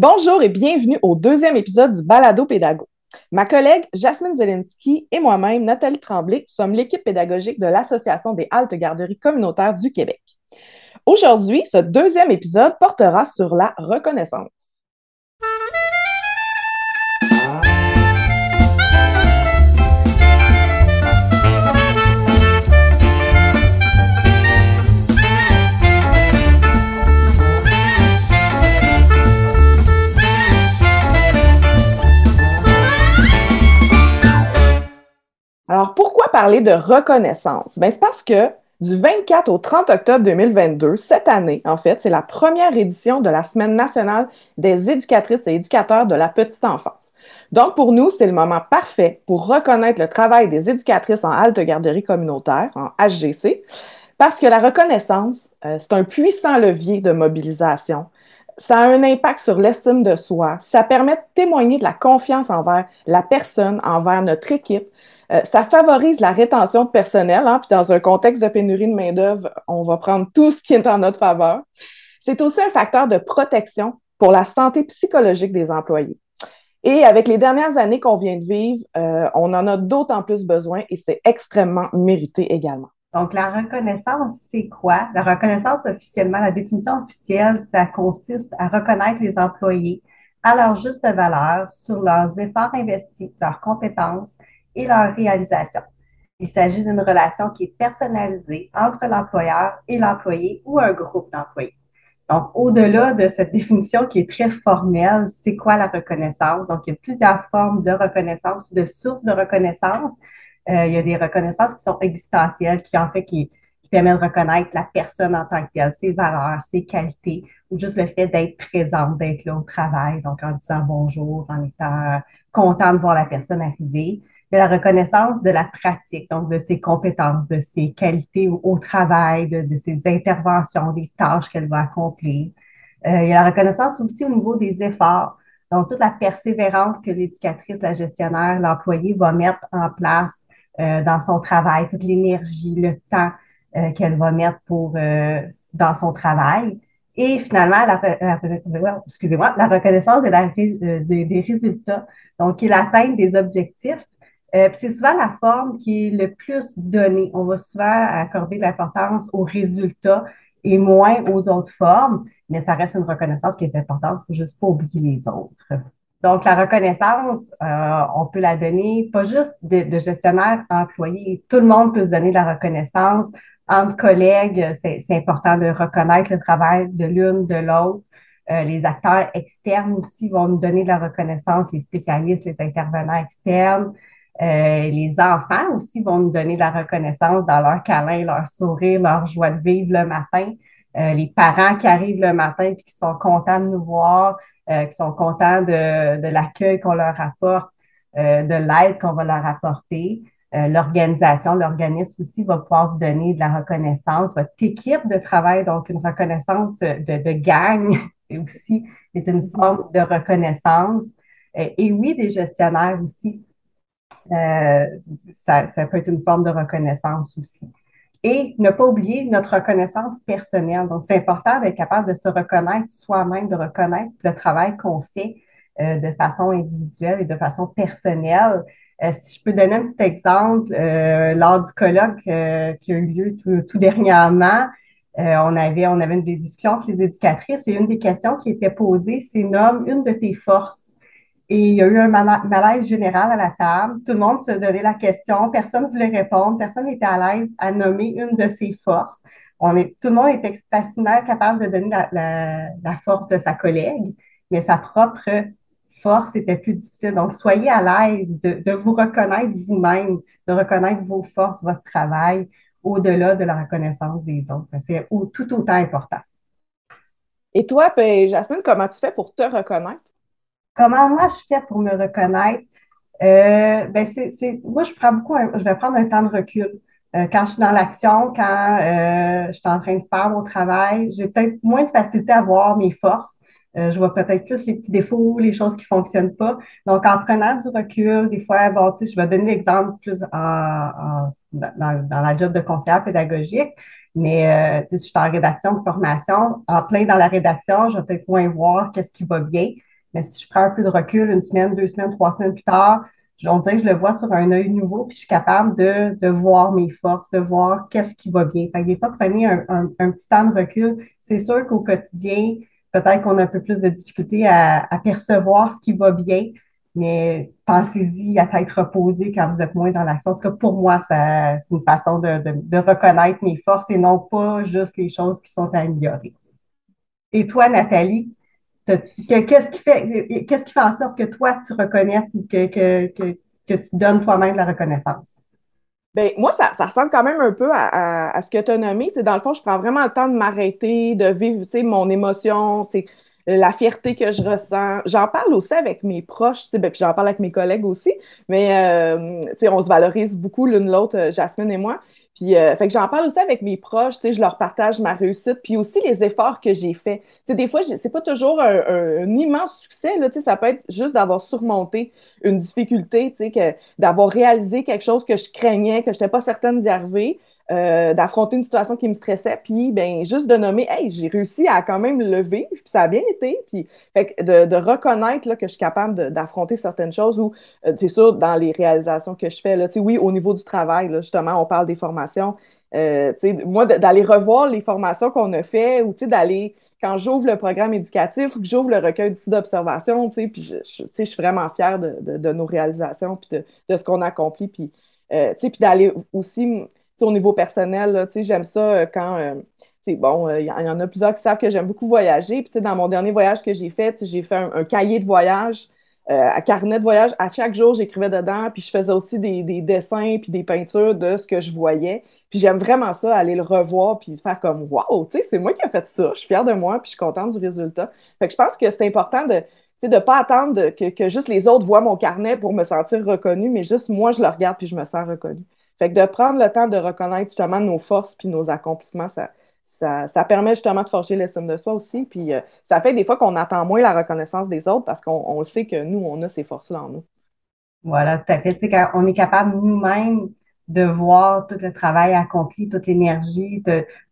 Bonjour et bienvenue au deuxième épisode du Balado Pédago. Ma collègue Jasmine Zelensky et moi-même, Nathalie Tremblay, sommes l'équipe pédagogique de l'Association des haltes garderies communautaires du Québec. Aujourd'hui, ce deuxième épisode portera sur la reconnaissance. Alors, pourquoi parler de reconnaissance? Ben, c'est parce que du 24 au 30 octobre 2022, cette année, en fait, c'est la première édition de la Semaine nationale des éducatrices et éducateurs de la petite enfance. Donc, pour nous, c'est le moment parfait pour reconnaître le travail des éducatrices en halte garderie communautaire, en HGC, parce que la reconnaissance, euh, c'est un puissant levier de mobilisation. Ça a un impact sur l'estime de soi. Ça permet de témoigner de la confiance envers la personne, envers notre équipe, euh, ça favorise la rétention de personnel, hein, puis dans un contexte de pénurie de main-d'œuvre, on va prendre tout ce qui est en notre faveur. C'est aussi un facteur de protection pour la santé psychologique des employés. Et avec les dernières années qu'on vient de vivre, euh, on en a d'autant plus besoin et c'est extrêmement mérité également. Donc, la reconnaissance, c'est quoi? La reconnaissance officiellement, la définition officielle, ça consiste à reconnaître les employés à leur juste valeur sur leurs efforts investis, leurs compétences et leur réalisation. Il s'agit d'une relation qui est personnalisée entre l'employeur et l'employé ou un groupe d'employés. Donc, au-delà de cette définition qui est très formelle, c'est quoi la reconnaissance? Donc, il y a plusieurs formes de reconnaissance, de sources de reconnaissance. Euh, il y a des reconnaissances qui sont existentielles, qui en fait, qui, permettent de reconnaître la personne en tant que telle, ses valeurs, ses qualités, ou juste le fait d'être présente, d'être là au travail, donc en disant bonjour, en étant content de voir la personne arriver de la reconnaissance de la pratique, donc de ses compétences, de ses qualités au, travail, de, ses interventions, des tâches qu'elle va accomplir. Euh, il y a la reconnaissance aussi au niveau des efforts, donc toute la persévérance que l'éducatrice, la gestionnaire, l'employé va mettre en place euh, dans son travail, toute l'énergie, le temps euh, qu'elle va mettre pour dans son travail. Et finalement, la, excusez-moi, la reconnaissance de la, des, des résultats, donc est l'atteinte des objectifs euh, c'est souvent la forme qui est le plus donnée. On va souvent accorder l'importance aux résultats et moins aux autres formes, mais ça reste une reconnaissance qui est importante. Faut juste pas oublier les autres. Donc, la reconnaissance, euh, on peut la donner pas juste de, de gestionnaire employé. Tout le monde peut se donner de la reconnaissance. Entre collègues, c'est important de reconnaître le travail de l'une, de l'autre. Euh, les acteurs externes aussi vont nous donner de la reconnaissance, les spécialistes, les intervenants externes. Euh, les enfants aussi vont nous donner de la reconnaissance dans leur câlin, leur sourire, leur joie de vivre le matin. Euh, les parents qui arrivent le matin et qui sont contents de nous voir, euh, qui sont contents de, de l'accueil qu'on leur apporte, de l'aide qu'on va leur apporter. L'organisation, l'organisme aussi va pouvoir vous donner de la reconnaissance. Votre équipe de travail, donc une reconnaissance de, de gang aussi est une forme de reconnaissance. et oui, des gestionnaires aussi euh, ça, peut être une forme de reconnaissance aussi. Et ne pas oublier notre reconnaissance personnelle. Donc, c'est important d'être capable de se reconnaître soi-même, de reconnaître le travail qu'on fait euh, de façon individuelle et de façon personnelle. Euh, si je peux donner un petit exemple, lors du colloque qui a eu lieu tout, dernièrement, on avait on avait une des discussions avec les éducatrices et une des questions qui était posée, c'est nomme une de tes forces. Et il y a eu un malaise général à la table. Tout le monde se donnait la question. Personne ne voulait répondre. Personne n'était à l'aise à nommer une de ses forces. On est, tout le monde était facilement capable de donner la, force de sa collègue, mais sa propre force était plus difficile. Donc, soyez à l'aise de, de, vous reconnaître vous-même, de reconnaître vos forces, votre travail, au-delà de la reconnaissance des autres. C'est tout autant important. Et toi, ben, Jasmine, comment tu fais pour te reconnaître? Comment moi je fais pour me reconnaître? Euh, ben c'est, moi, je prends beaucoup, je vais prendre un temps de recul. Euh, quand je suis dans l'action, quand euh, je suis en train de faire mon travail, j'ai peut-être moins de facilité à voir mes forces. je vois peut-être plus les petits défauts, les choses qui fonctionnent pas. Donc, en prenant du recul, des fois, bon, tu sais, je vais donner l'exemple plus en, dans, dans, la job de conseillère pédagogique. Mais si je suis en rédaction de formation, en plein dans la rédaction, je vais peut-être moins voir qu'est-ce qui va bien. Mais si je prends un peu de recul, une semaine, deux semaines, trois semaines plus tard, on dirait que je le vois sur un œil nouveau, puis je suis capable de, de voir mes forces, de voir qu'est-ce qui va bien. Fait des fois, prenez un, un, petit temps de recul. C'est sûr qu'au quotidien, peut-être qu'on a un peu plus de difficulté à, à percevoir ce qui va bien, mais pensez-y à tête reposée quand vous êtes moins dans l'action. En tout cas, pour moi, c'est une façon de, de, de, reconnaître mes forces et non pas juste les choses qui sont améliorées. Et toi, Nathalie, qu'est-ce qui fait qu'est-ce qui fait en sorte que toi, tu reconnaisses ou que, que, que, que tu donnes toi-même la reconnaissance? Bien, moi, ça, ressemble quand même un peu à, à, ce que tu as nommé. dans le fond, je prends vraiment le temps de m'arrêter, de vivre mon émotion. C'est la fierté que je ressens. J'en parle aussi avec mes proches, ben, puis j'en parle avec mes collègues aussi, mais euh, on se valorise beaucoup l'une l'autre, euh, Jasmine et moi. Puis, euh, fait que j'en parle aussi avec mes proches, je leur partage ma réussite, puis aussi les efforts que j'ai faits. sais, des fois, c'est pas toujours un, immense succès, là, ça peut être juste d'avoir surmonté une difficulté, que, d'avoir réalisé quelque chose que je craignais, que je n'étais pas certaine d'y arriver, euh, d'affronter une situation qui me stressait, puis ben, juste de nommer, hey, j'ai réussi à quand même le vivre, puis ça a bien été, puis fait de, de, reconnaître là, que je suis capable d'affronter certaines choses ou, euh, c'est sûr, dans les réalisations que je fais, là, oui, au niveau du travail, là, justement, on parle des formations, euh, moi, d'aller revoir les formations qu'on a fait ou d'aller quand j'ouvre le programme éducatif ou que j'ouvre le recueil d'outils d'observation, puis je, je, je, suis vraiment fière de, nos réalisations puis de, ce qu'on a accompli. Puis, euh, puis d'aller aussi au niveau personnel, j'aime ça euh, quand. Euh, bon, il euh, y, en a plusieurs qui savent que j'aime beaucoup voyager. Puis, dans mon dernier voyage que j'ai fait, j'ai fait un, cahier de voyage, un carnet de voyage. À chaque jour, j'écrivais dedans, puis je faisais aussi des, dessins puis des peintures de ce que je voyais. Puis j'aime vraiment ça, aller le revoir puis faire comme Waouh, c'est moi qui ai fait ça, je suis fière de moi, puis je suis contente du résultat. Fait que je pense que c'est important de de ne pas attendre que, que, juste les autres voient mon carnet pour me sentir reconnue, mais juste moi, je le regarde puis je me sens reconnue. Fait que de prendre le temps de reconnaître justement nos forces puis nos accomplissements, ça, ça, permet justement de forger l'estime de soi aussi. Puis euh, ça fait des fois qu'on attend moins la reconnaissance des autres parce qu'on sait que nous, on a ces forces-là en nous. Voilà, tout à fait. Quand on est capable nous-mêmes de voir tout le travail accompli, toute l'énergie,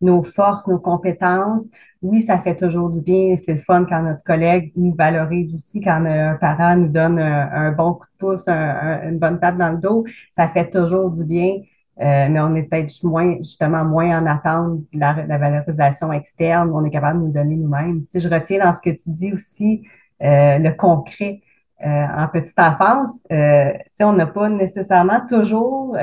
nos forces, nos compétences. Oui, ça fait toujours du bien. C'est le fun quand notre collègue nous valorise aussi, quand un parent nous donne un, bon coup de pouce, une bonne tape dans le dos. Ça fait toujours du bien. Euh, mais on est peut-être moins, justement moins en attente de la, valorisation externe. On est capable de nous donner nous-mêmes. Tu sais, je retiens dans ce que tu dis aussi euh, le concret. Euh, en petite enfance, euh, on n'a pas nécessairement toujours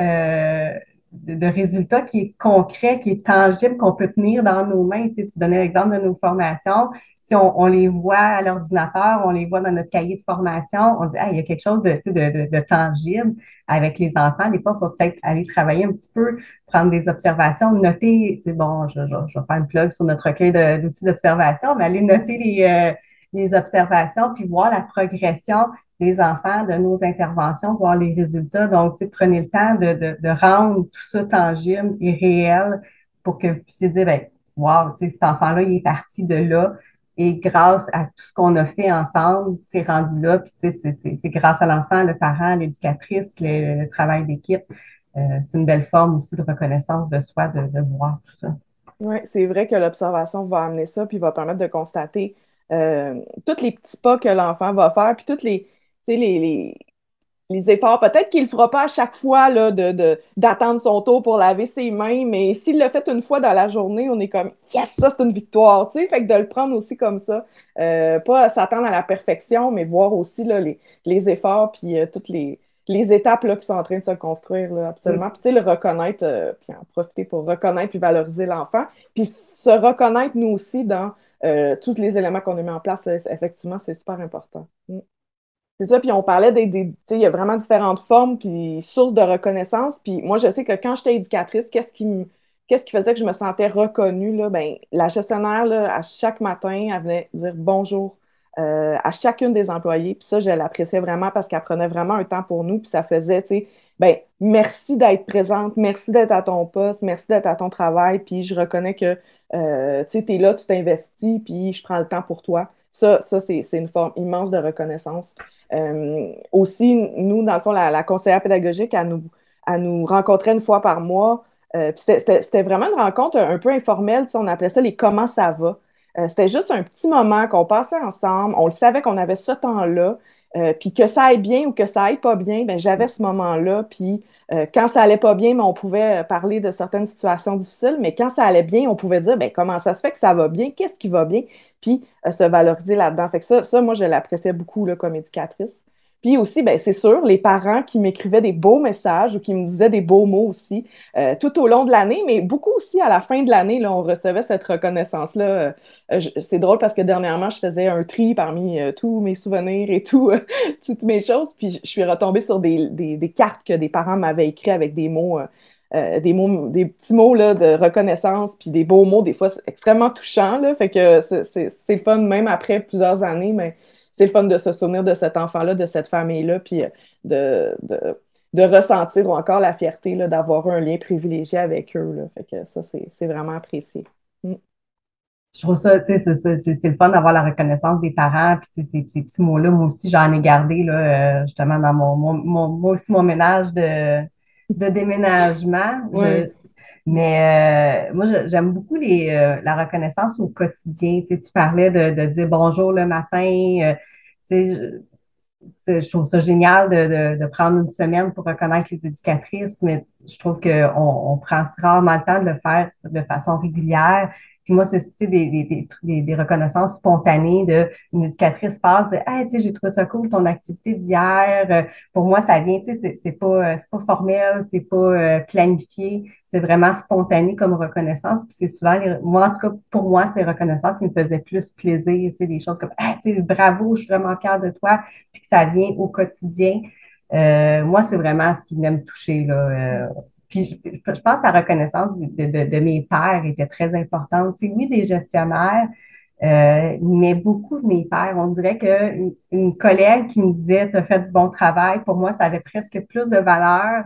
de, résultats qui est concret, qui est tangible, qu'on peut tenir dans nos mains. Tu, sais, donnais l'exemple de nos formations. Si on, les voit à l'ordinateur, on les voit dans notre cahier de formation, on dit, ah, il y a quelque chose de, de, de, tangible avec les enfants. Des fois, il faut peut-être aller travailler un petit peu, prendre des observations, noter, tu sais, bon, je, je, je, vais faire une plug sur notre recueil d'outils d'observation, mais aller noter les, euh, les observations, puis voir la progression des enfants de nos interventions, voir les résultats. Donc, prenez le temps de, de, rendre tout ça tangible et réel pour que vous puissiez dire, ben, wow, cet enfant-là, il est parti de là. Et grâce à tout ce qu'on a fait ensemble, c'est rendu là. Puis, c'est grâce à l'enfant, le parent, l'éducatrice, le, travail d'équipe. Euh, c'est une belle forme aussi de reconnaissance de soi, de, de voir tout ça. Oui, c'est vrai que l'observation va amener ça, puis va permettre de constater euh, tous les petits pas que l'enfant va faire, puis tous les, les, les, efforts. Peut-être qu'il ne le fera pas à chaque fois là, de, d'attendre son tour pour laver ses mains, mais s'il le fait une fois dans la journée, on est comme Yes, ça c'est une victoire. Fait que de le prendre aussi comme ça, euh, pas s'attendre à la perfection, mais voir aussi là, les, les efforts puis euh, toutes les, les étapes là, qui sont en train de se construire, là, absolument. Mm. Puis, le reconnaître, puis en profiter pour reconnaître puis valoriser l'enfant. Puis se reconnaître, nous aussi, dans euh, tous les éléments qu'on a mis en place, effectivement, c'est super important. Mm. C'est ça, puis on parlait des, des il y a vraiment différentes formes puis sources de reconnaissance. Puis moi, je sais que quand j'étais éducatrice, qu'est-ce qui qui faisait que je me sentais reconnue là? Ben, la gestionnaire là, à chaque matin, elle venait dire bonjour euh, à chacune des employés. Puis ça, je l'appréciais vraiment parce qu'elle prenait vraiment un temps pour nous. Puis ça faisait, tu sais, ben merci d'être présente, merci d'être à ton poste, merci d'être à ton travail. Puis je reconnais que euh, tu es là, tu t'investis, puis je prends le temps pour toi. Ça, ça c'est une forme immense de reconnaissance. Euh, aussi, nous, dans le fond, la, conseillère pédagogique, elle nous, nous rencontrait une fois par mois. Euh, c'était vraiment une rencontre un, peu informelle. On appelait ça les comment ça va. c'était juste un petit moment qu'on passait ensemble. On le savait qu'on avait ce temps-là. Puis que ça aille bien ou que ça aille pas bien, ben j'avais ce moment-là. Puis quand ça allait pas bien, ben, on pouvait parler de certaines situations difficiles. Mais quand ça allait bien, on pouvait dire ben comment ça se fait que ça va bien, qu'est-ce qui va bien, puis se valoriser là-dedans. Fait que ça, ça moi je l'appréciais beaucoup là, comme éducatrice. Puis aussi, ben, c'est sûr, les parents qui m'écrivaient des beaux messages ou qui me disaient des beaux mots aussi euh, tout au long de l'année, mais beaucoup aussi à la fin de l'année, là, on recevait cette reconnaissance-là. Euh, c'est drôle parce que dernièrement, je faisais un tri parmi euh, tous mes souvenirs et tout, toutes mes choses, puis je suis retombée sur des, des, cartes que des parents m'avaient écrites avec des mots. des mots, des petits mots là, de reconnaissance, puis des beaux mots, des fois extrêmement touchants. Là, fait que c'est fun, même après plusieurs années, mais c'est le fun de se souvenir de cet enfant-là, de cette famille-là, puis euh, de, de, ressentir encore la fierté d'avoir un lien privilégié avec eux. Là. Fait que ça, c'est vraiment apprécié. Mm. Je trouve ça, tu sais, c'est le fun d'avoir la reconnaissance des parents, puis ces, ces petits mots-là, moi aussi, j'en ai gardé, là, euh, justement, dans mon, mon, moi aussi, mon ménage de, de déménagement. Mais euh, moi, j'aime beaucoup les, euh, la reconnaissance au quotidien. Tu, sais, tu parlais de, de, dire bonjour le matin. Euh, tu sais, je, je, trouve ça génial de, de, de, prendre une semaine pour reconnaître les éducatrices, mais je trouve qu'on on prend rarement le temps de le faire de façon régulière. Puis moi, c'est des, des, des, des, reconnaissances spontanées de une éducatrice passe, Hey, tu sais, j'ai trouvé ça cool ton activité d'hier. Euh, pour moi, ça vient, tu sais, c'est pas, euh, c'est pas formel, c'est pas euh, planifié, c'est vraiment spontané comme reconnaissance. Puis c'est souvent, moi, en tout cas, pour moi, c'est reconnaissance qui me faisait plus plaisir, tu sais, des choses comme Hey, tu sais, bravo, je suis vraiment fière de toi, puis que ça vient au quotidien. moi, c'est vraiment ce qui venait me toucher, là. Puis je, pense que la reconnaissance de, mes pères était très importante. Sais, oui, des gestionnaires, euh, mais beaucoup de mes pères. On dirait qu'une une collègue qui me disait Tu as fait du bon travail, pour moi, ça avait presque plus de valeur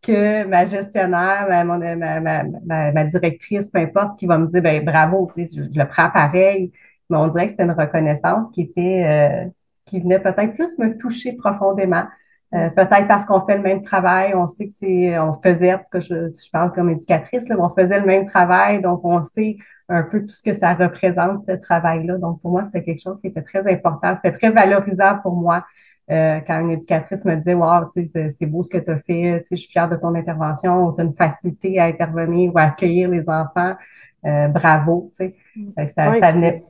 que ma gestionnaire, ma, directrice, peu importe, qui va me dire ben bravo, tu sais, je, le prends pareil. Mais on dirait que c'était une reconnaissance qui était euh, qui venait peut-être plus me toucher profondément. Euh, peut-être parce qu'on fait le même travail, on sait que c'est, on faisait, que je, je parle comme éducatrice, là, on faisait le même travail, donc on sait un peu tout ce que ça représente, ce travail-là. Donc, pour moi, c'était quelque chose qui était très important. C'était très valorisant pour moi euh, quand une éducatrice me disait Wow, c'est beau ce que tu as fait, je suis fière de ton intervention, tu as une facilité à intervenir ou à accueillir les enfants. Euh, bravo. Ça, ça venait.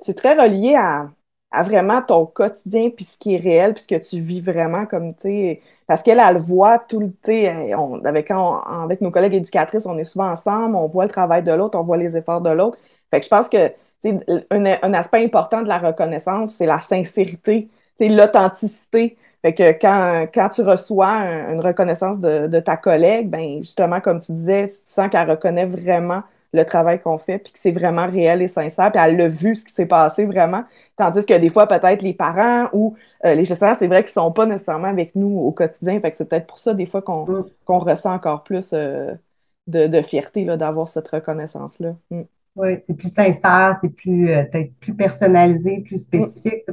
C'est très relié à, à vraiment ton quotidien, puis ce qui est réel, puis ce que tu vis vraiment comme, tu sais, parce qu'elle, elle le voit tout le, tu avec, avec nos collègues éducatrices, on est souvent ensemble, on voit le travail de l'autre, on voit les efforts de l'autre. Fait que je pense que, tu sais, un, un, aspect important de la reconnaissance, c'est la sincérité, tu sais, l'authenticité. Fait que quand, quand tu reçois une reconnaissance de, de ta collègue, ben justement, comme tu disais, tu sens qu'elle reconnaît vraiment le travail qu'on fait, puis que c'est vraiment réel et sincère, puis elle l'a vu ce qui s'est passé vraiment. Tandis que des fois, peut-être les parents ou euh, les gestionnaires, c'est vrai qu'ils ne sont pas nécessairement avec nous au quotidien. Fait que c'est peut-être pour ça, des fois, qu'on mm. ressent encore plus euh, de, fierté d'avoir cette reconnaissance-là. Mm. Oui, c'est plus sincère, c'est plus euh, peut-être plus personnalisé, plus spécifique.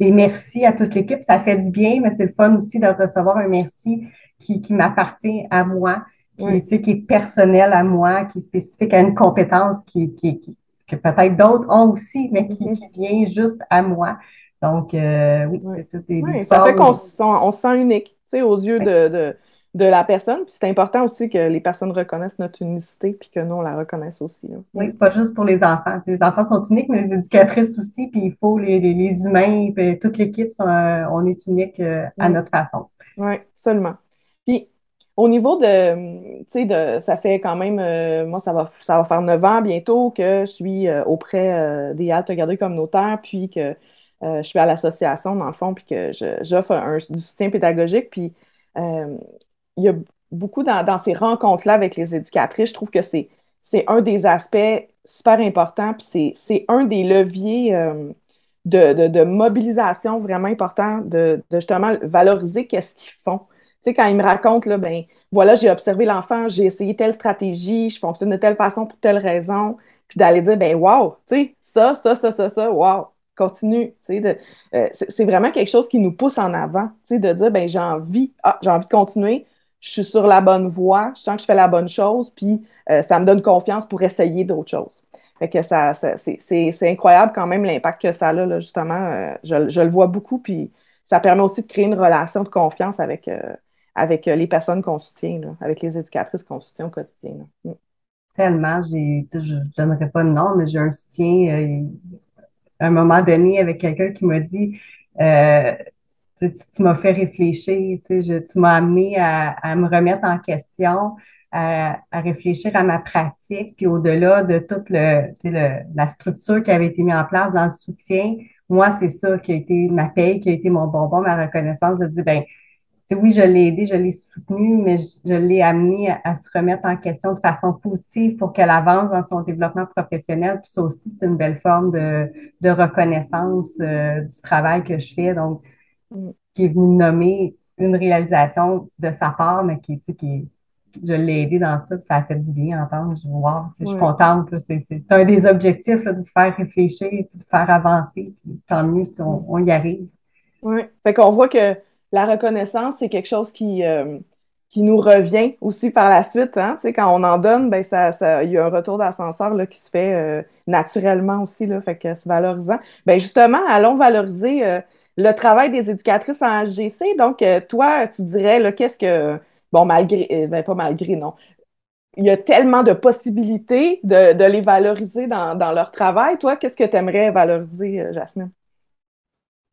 Des, merci à toute l'équipe, ça fait du bien, mais c'est le fun aussi de recevoir un merci qui, qui m'appartient à moi qui, qui est personnel à moi, qui est spécifique à une compétence qui, qui, que peut-être d'autres ont aussi, mais qui, mm-hmm. vient juste à moi. Donc, euh, oui, c'est des, Ça fait qu'on on se sent unique, tu sais, aux yeux de, de, de, la personne. Puis c'est important aussi que les personnes reconnaissent notre unicité, puis que nous, on la reconnaisse aussi. Oui, pas juste pour les enfants. les enfants sont uniques, mais les éducatrices aussi, puis il faut les, les, humains, puis toute l'équipe, on est unique euh, à notre façon. Oui, absolument. Puis, au niveau de, tu sais, de, ça fait quand même, euh, moi, ça va, ça va faire neuf ans bientôt que je suis euh, auprès euh, des haltes garderies communautaires, puis que je suis à l'association, dans le fond, puis que j'offre du soutien pédagogique. Puis il y a beaucoup dans, ces rencontres-là avec les éducatrices, je trouve que c'est, un des aspects super importants, puis c'est, un des leviers de, de, mobilisation vraiment important, de, de justement valoriser qu'est-ce qu'ils font. Tu sais, quand ils me racontent, là, ben, voilà, j'ai observé l'enfant, j'ai essayé telle stratégie, je fonctionne de telle façon pour telle raison, puis d'aller dire, ben, wow, tu sais, ça, ça, ça, ça, ça, wow, continue, euh, c'est vraiment quelque chose qui nous pousse en avant, de dire, ben, j'ai envie, ah, j'ai envie de continuer, je suis sur la bonne voie, je sens que je fais la bonne chose, puis euh, ça me donne confiance pour essayer d'autres choses. Fait que ça, c'est incroyable quand même l'impact que ça a, là, justement. Euh, je, je, le vois beaucoup, puis ça permet aussi de créer une relation de confiance avec, euh, avec les personnes qu'on soutient, avec les éducatrices qu'on soutient au quotidien. Mm. Tellement, j'ai, je n'aimerais pas de nom, mais j'ai un soutien euh, à un moment donné avec quelqu'un qui m'a dit tu, tu m'as fait réfléchir, tu, m'as amené à, me remettre en question, à, réfléchir à ma pratique, puis au-delà de toute le, la structure qui avait été mise en place dans le soutien, moi, c'est ça qui a été ma paye, qui a été mon bonbon, ma reconnaissance de dire, ben, oui, je l'ai aidé, je l'ai soutenu, mais je, l'ai amené à, se remettre en question de façon positive pour qu'elle avance dans son développement professionnel. Puis ça aussi, c'est une belle forme de, de reconnaissance euh, du travail que je fais. Donc, qui est venu nommer une réalisation de sa part, mais qui, tu sais, qui je l'ai aidé dans ça, puis ça a fait du bien entendre. Je, wow, je suis contente. C'est un des objectifs là, de faire réfléchir, de faire avancer. Puis tant mieux si on, y arrive. Oui. Fait qu'on voit que la reconnaissance, c'est quelque chose qui, euh, qui nous revient aussi par la suite. Hein? Tu quand on en donne, ben ça, ça, il y a un retour d'ascenseur qui se fait euh, naturellement aussi. Là, fait que c'est valorisant. Ben justement, allons valoriser. Euh, le travail des éducatrices en HGC. Donc, toi, tu dirais, qu'est-ce que, bon, malgré, ben, pas malgré, non. Il y a tellement de possibilités de, les valoriser dans, leur travail. Toi, qu'est-ce que tu aimerais valoriser, Jasmine?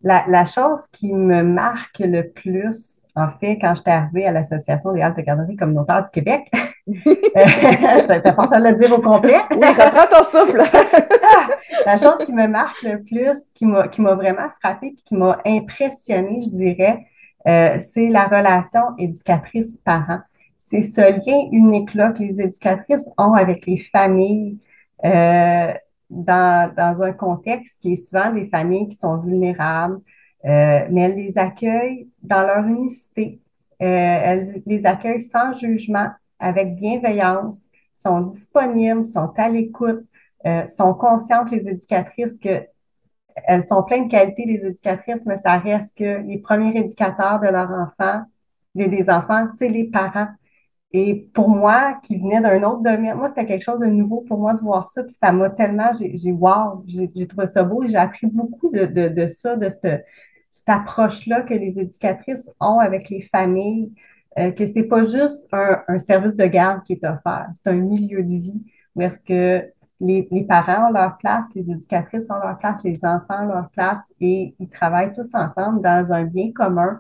La, chose qui me marque le plus, en fait, quand j'étais arrivée à l'Association des haltes de garderie communautaire du Québec, je important de le dire au complet. oui, reprends ton souffle. la chose qui me marque le plus, qui m'a, qui m'a vraiment frappée et qui m'a impressionnée, je dirais, euh, c'est la relation éducatrice-parent. C'est ce lien unique-là que les éducatrices ont avec les familles. Euh, dans, dans un contexte qui est souvent des familles qui sont vulnérables, euh, mais elles les accueillent dans leur unicité. Euh, elles les accueillent sans jugement, avec bienveillance, sont disponibles, sont à l'écoute, euh, sont conscientes, les éducatrices, que elles sont pleines de qualités, les éducatrices, mais ça reste que les premiers éducateurs de leurs enfants, des, des enfants, c'est les parents. Et pour moi, qui venait d'un autre domaine, moi, c'était quelque chose de nouveau pour moi de voir ça. Puis ça m'a tellement, j'ai, wow, j'ai, trouvé ça beau et j'ai appris beaucoup de, de, de ça, de cette, cette approche-là que les éducatrices ont avec les familles, euh, que c'est pas juste un, un, service de garde qui est offert, c'est un milieu de vie où est-ce que les, les, parents ont leur place, les éducatrices ont leur place, les enfants ont leur place et ils travaillent tous ensemble dans un bien commun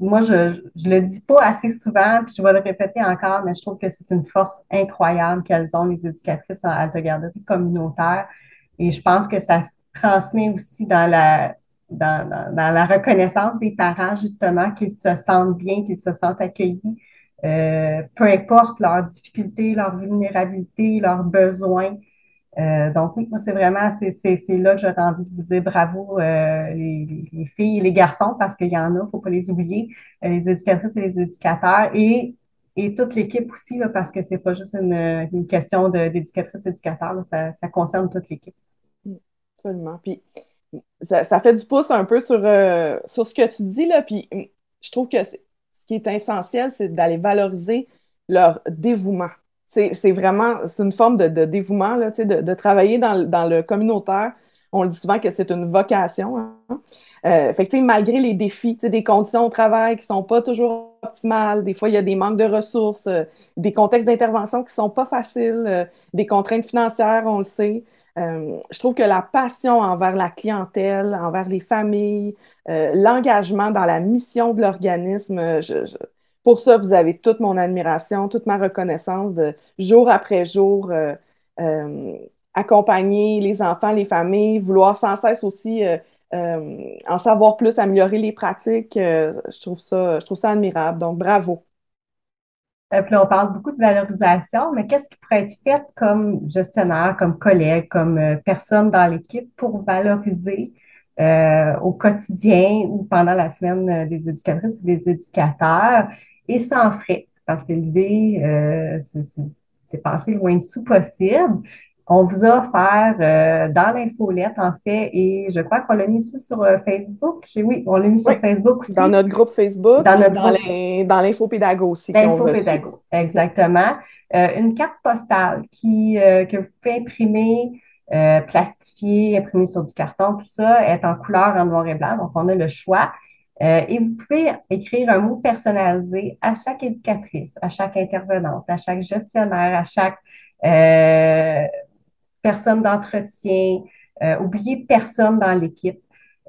moi, je ne le dis pas assez souvent, puis je vais le répéter encore, mais je trouve que c'est une force incroyable qu'elles ont, les éducatrices en altogarderie communautaire. Et je pense que ça se transmet aussi dans la, dans, dans, la reconnaissance des parents, justement, qu'ils se sentent bien, qu'ils se sentent accueillis, euh, peu importe leurs difficultés, leurs vulnérabilités, leurs besoins. Euh, donc oui, moi c'est vraiment, c'est là que j'aurais envie de vous dire bravo euh, les, filles et les garçons parce qu'il y en a, il ne faut pas les oublier, euh, les éducatrices et les éducateurs et, et toute l'équipe aussi parce que c'est pas juste une, une question d'éducatrice éducateur, ça, ça, concerne toute l'équipe. Absolument. Puis ça, ça, fait du pouce un peu sur, sur ce que tu dis là, puis je trouve que ce qui est essentiel, c'est d'aller valoriser leur dévouement c'est vraiment c'est une forme de, dévouement, là, de, de, travailler dans, le communautaire. On le dit souvent que c'est une vocation. Hein. Euh, malgré les défis, des conditions au travail qui ne sont pas toujours optimales, des fois il y a des manques de ressources, euh, des contextes d'intervention qui ne sont pas faciles, euh, des contraintes financières, on le sait. je trouve que la passion envers la clientèle, envers les familles, l'engagement dans la mission de l'organisme, je, pour ça, vous avez toute mon admiration, toute ma reconnaissance de jour après jour euh, euh, accompagner les enfants, les familles, vouloir sans cesse aussi euh, en savoir plus, améliorer les pratiques. je, trouve ça, je trouve ça admirable. Donc, bravo. puis on parle beaucoup de valorisation, mais qu'est-ce qui pourrait être fait comme gestionnaire, comme collègue, comme personne dans l'équipe pour valoriser au quotidien ou pendant la semaine des éducatrices et des éducateurs? Et sans frais, parce que l'idée, euh, c'est de passer le moins dessous possible. On vous a offert euh, dans l'infolette, en fait, et je crois qu'on l'a mis sur euh, Facebook. Oui, on l'a mis sur Facebook aussi. Dans notre groupe Facebook. Dans notre dans l'infopédago aussi. L'infopédago, exactement. une carte postale qui, que vous pouvez imprimer, plastifier, imprimer sur du carton, tout ça est en couleur en noir et blanc, donc on a le choix. Et vous pouvez écrire un mot personnalisé à chaque éducatrice, à chaque intervenante, à chaque gestionnaire, à chaque personne d'entretien, oubliez personne dans l'équipe.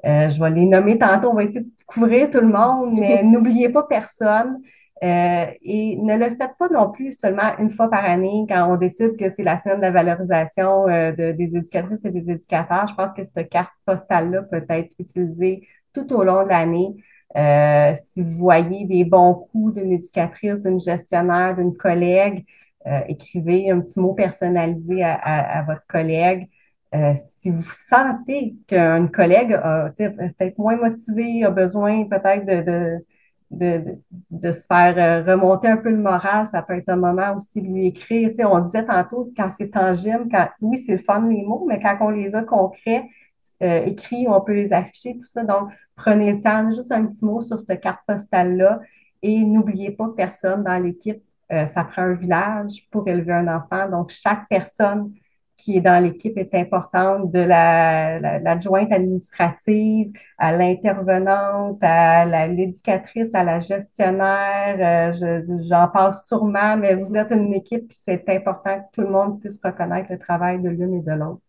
Euh, je vais les nommer tantôt, on va essayer de couvrir tout le monde, mais n'oubliez pas personne. Euh, et ne le faites pas non plus seulement une fois par année quand on décide que c'est la semaine de valorisation euh, des éducatrices et des éducateurs. Je pense que cette carte postale-là peut être utilisée tout au long de l'année. si vous voyez des bons coups d'une éducatrice, d'une gestionnaire, d'une collègue, écrivez un petit mot personnalisé à votre collègue. Euh, si vous sentez qu'un collègue a peut-être moins motivé, a besoin peut-être de, se faire euh, remonter un peu le moral, ça peut être un moment aussi de lui écrire. on disait tantôt quand c'est tangible, quand oui, c'est le fun les mots, mais quand on les a concrets, euh, écrits, on peut les afficher, tout ça. Donc, prenez le temps, juste un petit mot sur cette carte postale-là et n'oubliez pas personne dans l'équipe. ça prend un village pour élever un enfant. Donc, chaque personne qui est dans l'équipe est importante, de l'adjointe la, administrative à l'intervenante, à l'éducatrice, à la gestionnaire. Euh, j'en passe sûrement, mais vous êtes une équipe, c'est important que tout le monde puisse reconnaître le travail de l'une et de l'autre.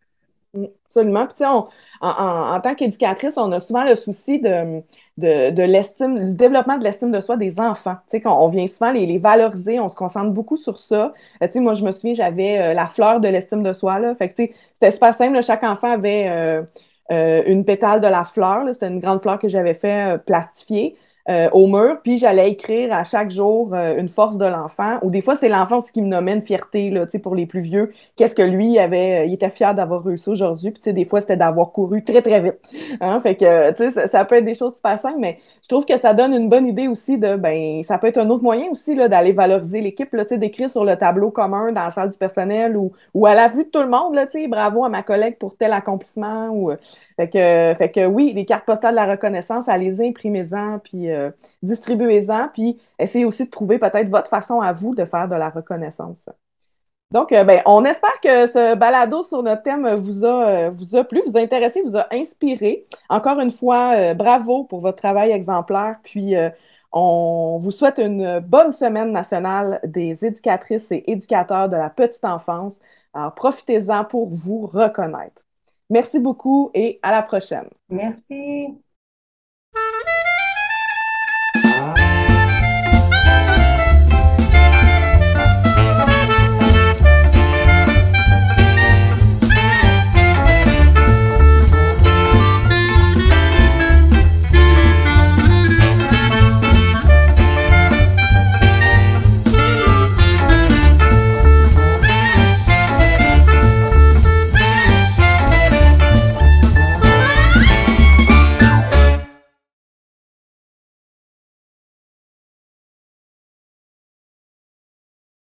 Mm, absolument. Puis, en, en, tant qu'éducatrice, on a souvent le souci de, de, l'estime, du développement de l'estime de soi des enfants. On vient souvent les, valoriser, on se concentre beaucoup sur ça. Euh, moi, je me souviens, j'avais euh, la fleur de l'estime de soi. Là. Fait c'était super simple. chaque enfant avait euh, une pétale de la fleur. C'était une grande fleur que j'avais fait plastifier. Euh, au mur, puis j'allais écrire à chaque jour euh, une force de l'enfant. Ou des fois, c'est l'enfant aussi qui me nommait une fierté, là, pour les plus vieux. Qu'est-ce que lui avait, euh, il était fier d'avoir réussi aujourd'hui. Puis des fois, c'était d'avoir couru très, très vite. Hein? Fait que, ça, peut être des choses super simples, mais je trouve que ça donne une bonne idée aussi de, ben, ça peut être un autre moyen aussi d'aller valoriser l'équipe, d'écrire sur le tableau commun dans la salle du personnel ou, ou à la vue de tout le monde, là, bravo à ma collègue pour tel accomplissement. Ou, fait, que, fait que oui, les cartes postales de la reconnaissance, allez-y, imprimez-en, puis euh, distribuez-en, puis essayez aussi de trouver peut-être votre façon à vous de faire de la reconnaissance. Donc, euh, ben, on espère que ce balado sur notre thème vous a, euh, vous a plu, vous a intéressé, vous a inspiré. Encore une fois, bravo pour votre travail exemplaire. Puis, on vous souhaite une bonne semaine nationale des éducatrices et éducateurs de la petite enfance. Alors, profitez-en pour vous reconnaître. Merci beaucoup et à la prochaine. Merci.